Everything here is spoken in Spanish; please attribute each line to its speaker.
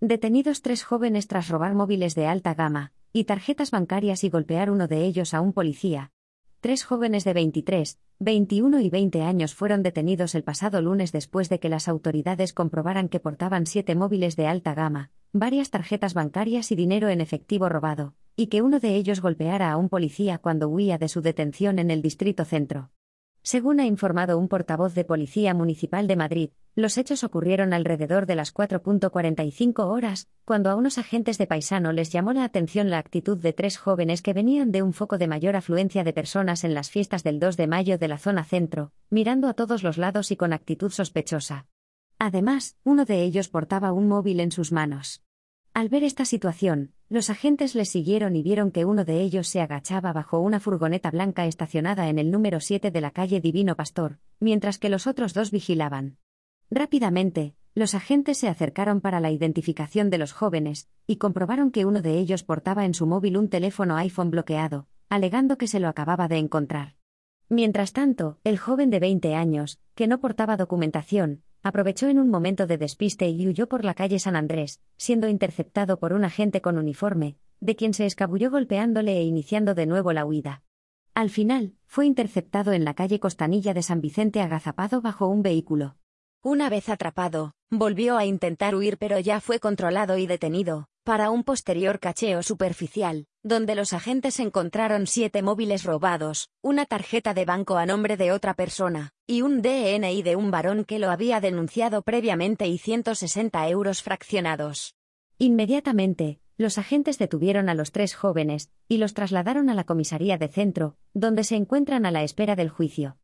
Speaker 1: Detenidos tres jóvenes tras robar móviles de alta gama y tarjetas bancarias y golpear uno de ellos a un policía. Tres jóvenes de 23, 21 y 20 años fueron detenidos el pasado lunes después de que las autoridades comprobaran que portaban siete móviles de alta gama, varias tarjetas bancarias y dinero en efectivo robado, y que uno de ellos golpeara a un policía cuando huía de su detención en el Distrito Centro. Según ha informado un portavoz de Policía Municipal de Madrid, los hechos ocurrieron alrededor de las 4.45 horas, cuando a unos agentes de paisano les llamó la atención la actitud de tres jóvenes que venían de un foco de mayor afluencia de personas en las fiestas del 2 de mayo de la zona centro, mirando a todos los lados y con actitud sospechosa. Además, uno de ellos portaba un móvil en sus manos. Al ver esta situación, los agentes les siguieron y vieron que uno de ellos se agachaba bajo una furgoneta blanca estacionada en el número 7 de la calle Divino Pastor, mientras que los otros dos vigilaban. Rápidamente, los agentes se acercaron para la identificación de los jóvenes, y comprobaron que uno de ellos portaba en su móvil un teléfono iPhone bloqueado, alegando que se lo acababa de encontrar. Mientras tanto, el joven de 20 años, que no portaba documentación, aprovechó en un momento de despiste y huyó por la calle San Andrés, siendo interceptado por un agente con uniforme, de quien se escabulló golpeándole e iniciando de nuevo la huida. Al final, fue interceptado en la calle Costanilla de San Vicente agazapado bajo un vehículo.
Speaker 2: Una vez atrapado, volvió a intentar huir pero ya fue controlado y detenido, para un posterior cacheo superficial, donde los agentes encontraron siete móviles robados, una tarjeta de banco a nombre de otra persona, y un DNI de un varón que lo había denunciado previamente y 160 euros fraccionados.
Speaker 1: Inmediatamente, los agentes detuvieron a los tres jóvenes y los trasladaron a la comisaría de centro, donde se encuentran a la espera del juicio.